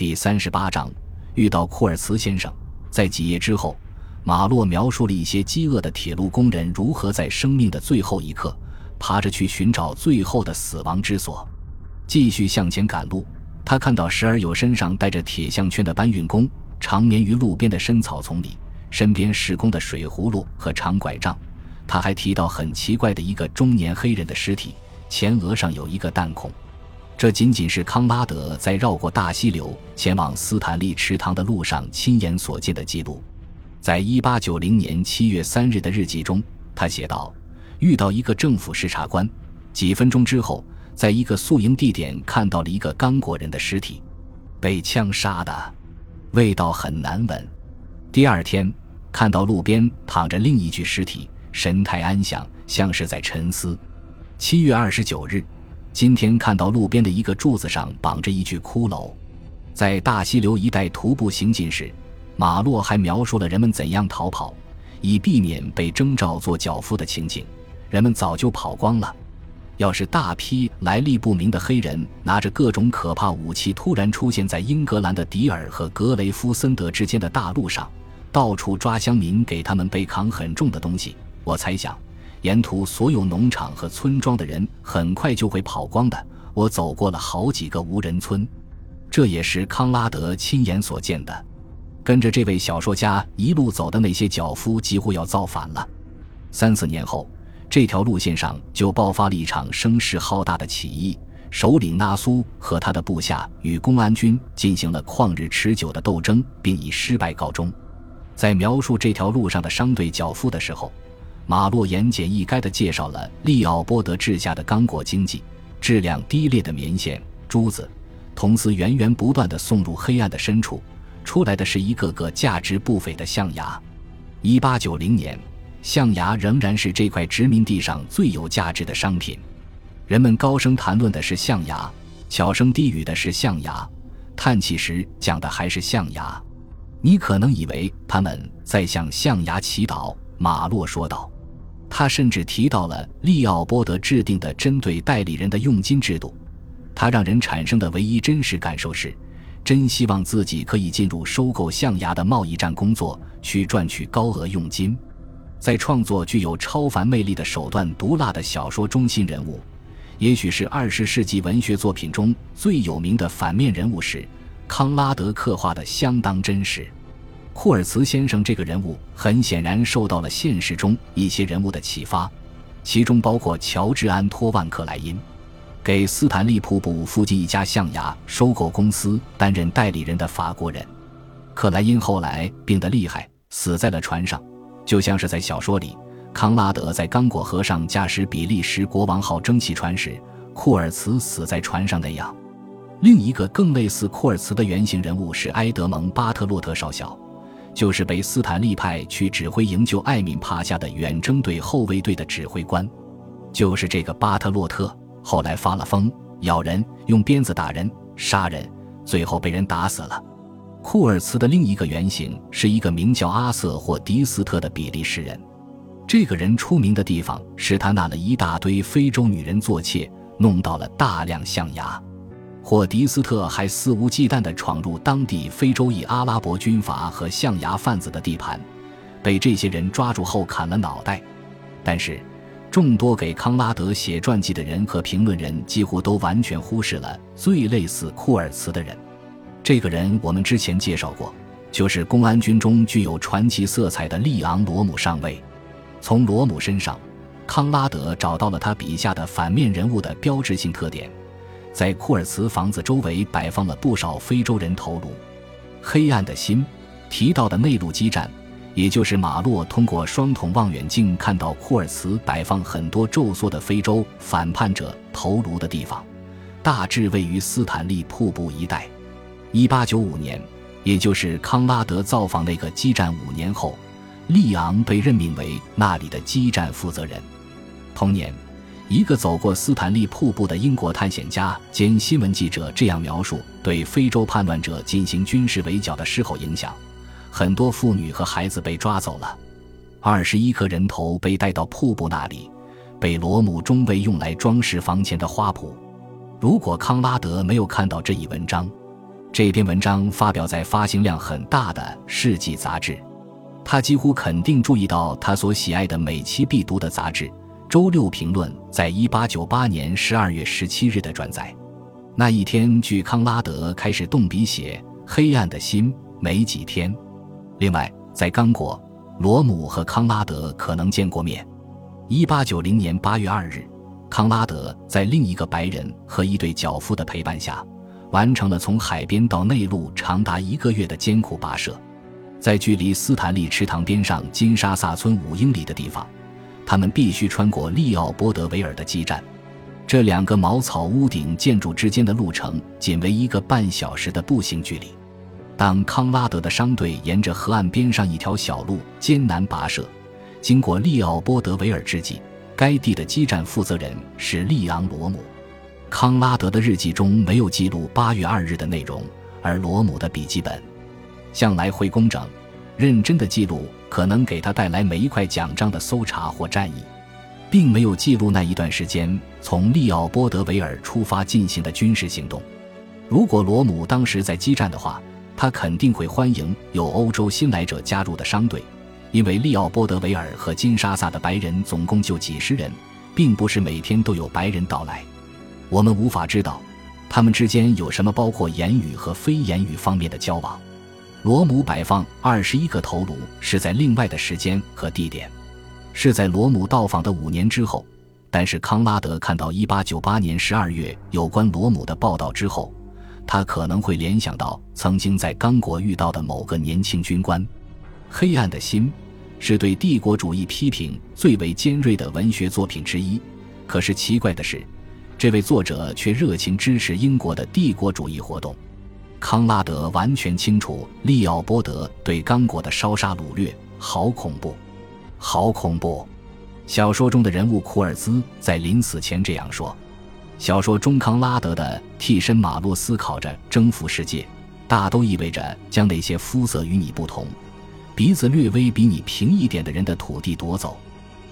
第三十八章遇到库尔茨先生。在几页之后，马洛描述了一些饥饿的铁路工人如何在生命的最后一刻，爬着去寻找最后的死亡之所。继续向前赶路，他看到时而有身上带着铁项圈的搬运工，长眠于路边的深草丛里，身边施工的水葫芦和长拐杖。他还提到很奇怪的一个中年黑人的尸体，前额上有一个弹孔。这仅仅是康拉德在绕过大溪流前往斯坦利池塘的路上亲眼所见的记录。在一八九零年七月三日的日记中，他写道：“遇到一个政府视察官，几分钟之后，在一个宿营地点看到了一个刚果人的尸体，被枪杀的，味道很难闻。第二天，看到路边躺着另一具尸体，神态安详，像是在沉思。七月二十九日。”今天看到路边的一个柱子上绑着一具骷髅，在大溪流一带徒步行进时，马洛还描述了人们怎样逃跑，以避免被征召做脚夫的情景。人们早就跑光了。要是大批来历不明的黑人拿着各种可怕武器突然出现在英格兰的迪尔和格雷夫森德之间的大路上，到处抓乡民给他们背扛很重的东西，我猜想。沿途所有农场和村庄的人很快就会跑光的。我走过了好几个无人村，这也是康拉德亲眼所见的。跟着这位小说家一路走的那些脚夫几乎要造反了。三四年后，这条路线上就爆发了一场声势浩大的起义，首领纳苏和他的部下与公安军进行了旷日持久的斗争，并以失败告终。在描述这条路上的商队脚夫的时候。马洛言简意赅地介绍了利奥波德治下的刚果经济，质量低劣的棉线、珠子、铜丝源源不断地送入黑暗的深处，出来的是一个个价值不菲的象牙。一八九零年，象牙仍然是这块殖民地上最有价值的商品。人们高声谈论的是象牙，悄声低语的是象牙，叹气时讲的还是象牙。你可能以为他们在向象牙祈祷，马洛说道。他甚至提到了利奥波德制定的针对代理人的佣金制度，他让人产生的唯一真实感受是，真希望自己可以进入收购象牙的贸易站工作，去赚取高额佣金。在创作具有超凡魅力的手段毒辣的小说中心人物，也许是二十世纪文学作品中最有名的反面人物时，康拉德刻画的相当真实。库尔茨先生这个人物很显然受到了现实中一些人物的启发，其中包括乔治·安托万·克莱因，给斯坦利瀑布附近一家象牙收购公司担任代理人的法国人。克莱因后来病得厉害，死在了船上，就像是在小说里康拉德在刚果河上驾驶比利时国王号蒸汽船时，库尔茨死在船上那样。另一个更类似库尔茨的原型人物是埃德蒙·巴特洛特少校。就是被斯坦利派去指挥营救艾敏帕夏的远征队后卫队的指挥官，就是这个巴特洛特，后来发了疯，咬人，用鞭子打人，杀人，最后被人打死了。库尔茨的另一个原型是一个名叫阿瑟或迪斯特的比利时人，这个人出名的地方是他纳了一大堆非洲女人做妾，弄到了大量象牙。霍迪斯特还肆无忌惮地闯入当地非洲裔阿拉伯军阀和象牙贩子的地盘，被这些人抓住后砍了脑袋。但是，众多给康拉德写传记的人和评论人几乎都完全忽视了最类似库尔茨的人。这个人我们之前介绍过，就是公安军中具有传奇色彩的利昂·罗姆上尉。从罗姆身上，康拉德找到了他笔下的反面人物的标志性特点。在库尔茨房子周围摆放了不少非洲人头颅。黑暗的心提到的内陆基站，也就是马洛通过双筒望远镜看到库尔茨摆放很多皱缩的非洲反叛者头颅的地方，大致位于斯坦利瀑布一带。一八九五年，也就是康拉德造访那个基站五年后，利昂被任命为那里的基站负责人。同年。一个走过斯坦利瀑布的英国探险家兼新闻记者这样描述对非洲叛乱者进行军事围剿的事后影响：很多妇女和孩子被抓走了，二十一颗人头被带到瀑布那里，被罗姆中尉用来装饰房前的花圃。如果康拉德没有看到这一文章，这篇文章发表在发行量很大的《世纪》杂志。他几乎肯定注意到他所喜爱的每期必读的杂志《周六评论》在一八九八年十二月十七日的转载。那一天，距康拉德开始动笔写《黑暗的心》没几天。另外，在刚果，罗姆和康拉德可能见过面。一八九零年八月二日，康拉德在另一个白人和一对脚夫的陪伴下，完成了从海边到内陆长达一个月的艰苦跋涉。在距离斯坦利池塘边上金沙萨村五英里的地方，他们必须穿过利奥波德维尔的基站。这两个茅草屋顶建筑之间的路程仅为一个半小时的步行距离。当康拉德的商队沿着河岸边上一条小路艰难跋涉，经过利奥波德维尔之际，该地的基站负责人是利昂罗姆。康拉德的日记中没有记录八月二日的内容，而罗姆的笔记本向来会工整、认真的记录可能给他带来每一块奖章的搜查或战役。并没有记录那一段时间从利奥波德维尔出发进行的军事行动。如果罗姆当时在激战的话，他肯定会欢迎有欧洲新来者加入的商队，因为利奥波德维尔和金沙萨的白人总共就几十人，并不是每天都有白人到来。我们无法知道他们之间有什么包括言语和非言语方面的交往。罗姆摆放二十一个头颅是在另外的时间和地点。是在罗姆到访的五年之后，但是康拉德看到1898年12月有关罗姆的报道之后，他可能会联想到曾经在刚果遇到的某个年轻军官。《黑暗的心》是对帝国主义批评最为尖锐的文学作品之一。可是奇怪的是，这位作者却热情支持英国的帝国主义活动。康拉德完全清楚利奥波德对刚果的烧杀掳掠，好恐怖。好恐怖！小说中的人物库尔兹在临死前这样说。小说中康拉德的替身马洛思考着征服世界，大都意味着将那些肤色与你不同、鼻子略微比你平一点的人的土地夺走。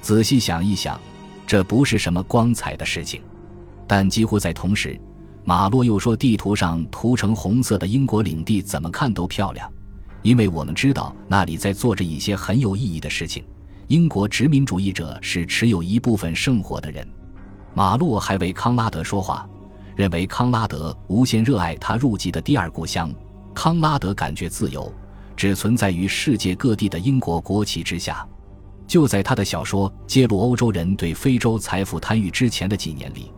仔细想一想，这不是什么光彩的事情。但几乎在同时，马洛又说，地图上涂成红色的英国领地怎么看都漂亮，因为我们知道那里在做着一些很有意义的事情。英国殖民主义者是持有一部分圣火的人。马洛还为康拉德说话，认为康拉德无限热爱他入籍的第二故乡。康拉德感觉自由只存在于世界各地的英国国旗之下。就在他的小说揭露欧洲人对非洲财富贪欲之前的几年里，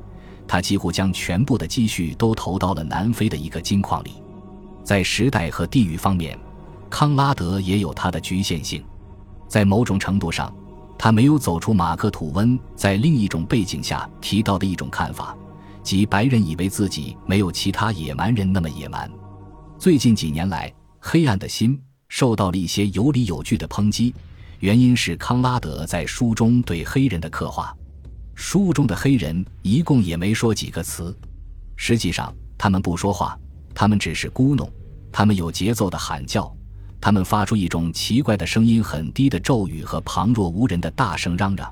他几乎将全部的积蓄都投到了南非的一个金矿里。在时代和地域方面，康拉德也有他的局限性。在某种程度上，他没有走出马克·吐温在另一种背景下提到的一种看法，即白人以为自己没有其他野蛮人那么野蛮。最近几年来，《黑暗的心》受到了一些有理有据的抨击，原因是康拉德在书中对黑人的刻画。书中的黑人一共也没说几个词，实际上他们不说话，他们只是咕哝，他们有节奏的喊叫。他们发出一种奇怪的声音，很低的咒语和旁若无人的大声嚷嚷。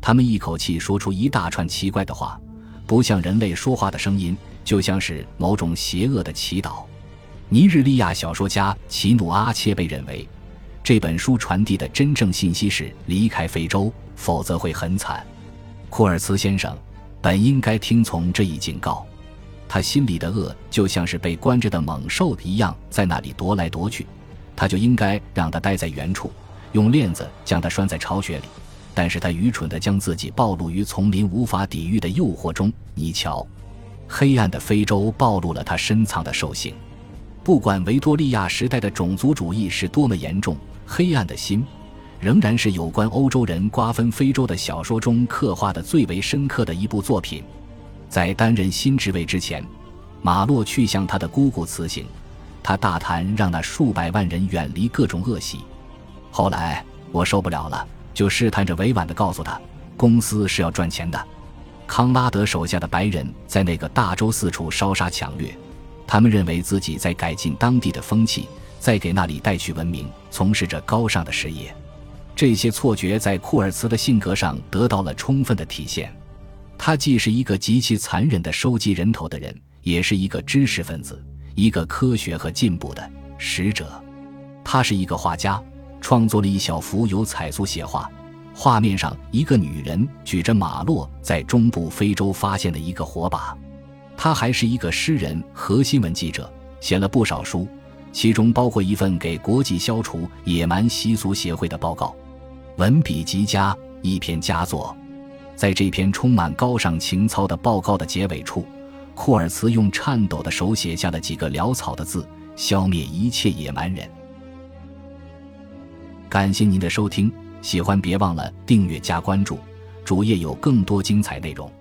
他们一口气说出一大串奇怪的话，不像人类说话的声音，就像是某种邪恶的祈祷。尼日利亚小说家奇努阿切被认为，这本书传递的真正信息是离开非洲，否则会很惨。库尔茨先生本应该听从这一警告，他心里的恶就像是被关着的猛兽一样，在那里踱来踱去。他就应该让他待在原处，用链子将他拴在巢穴里。但是他愚蠢地将自己暴露于丛林无法抵御的诱惑中。你瞧，黑暗的非洲暴露了他深藏的兽性。不管维多利亚时代的种族主义是多么严重，《黑暗的心》仍然是有关欧洲人瓜分非洲的小说中刻画的最为深刻的一部作品。在担任新职位之前，马洛去向他的姑姑辞行。他大谈让那数百万人远离各种恶习，后来我受不了了，就试探着委婉地告诉他，公司是要赚钱的。康拉德手下的白人在那个大洲四处烧杀抢掠，他们认为自己在改进当地的风气，在给那里带去文明，从事着高尚的事业。这些错觉在库尔茨的性格上得到了充分的体现。他既是一个极其残忍的收集人头的人，也是一个知识分子。一个科学和进步的使者。他是一个画家，创作了一小幅由彩塑写画，画面上一个女人举着马洛在中部非洲发现的一个火把。他还是一个诗人和新闻记者，写了不少书，其中包括一份给国际消除野蛮习俗协会的报告，文笔极佳，一篇佳作。在这篇充满高尚情操的报告的结尾处，库尔茨用颤抖的手写下了几个潦草的字：“消灭一切野蛮人。”感谢您的收听，喜欢别忘了订阅加关注，主页有更多精彩内容。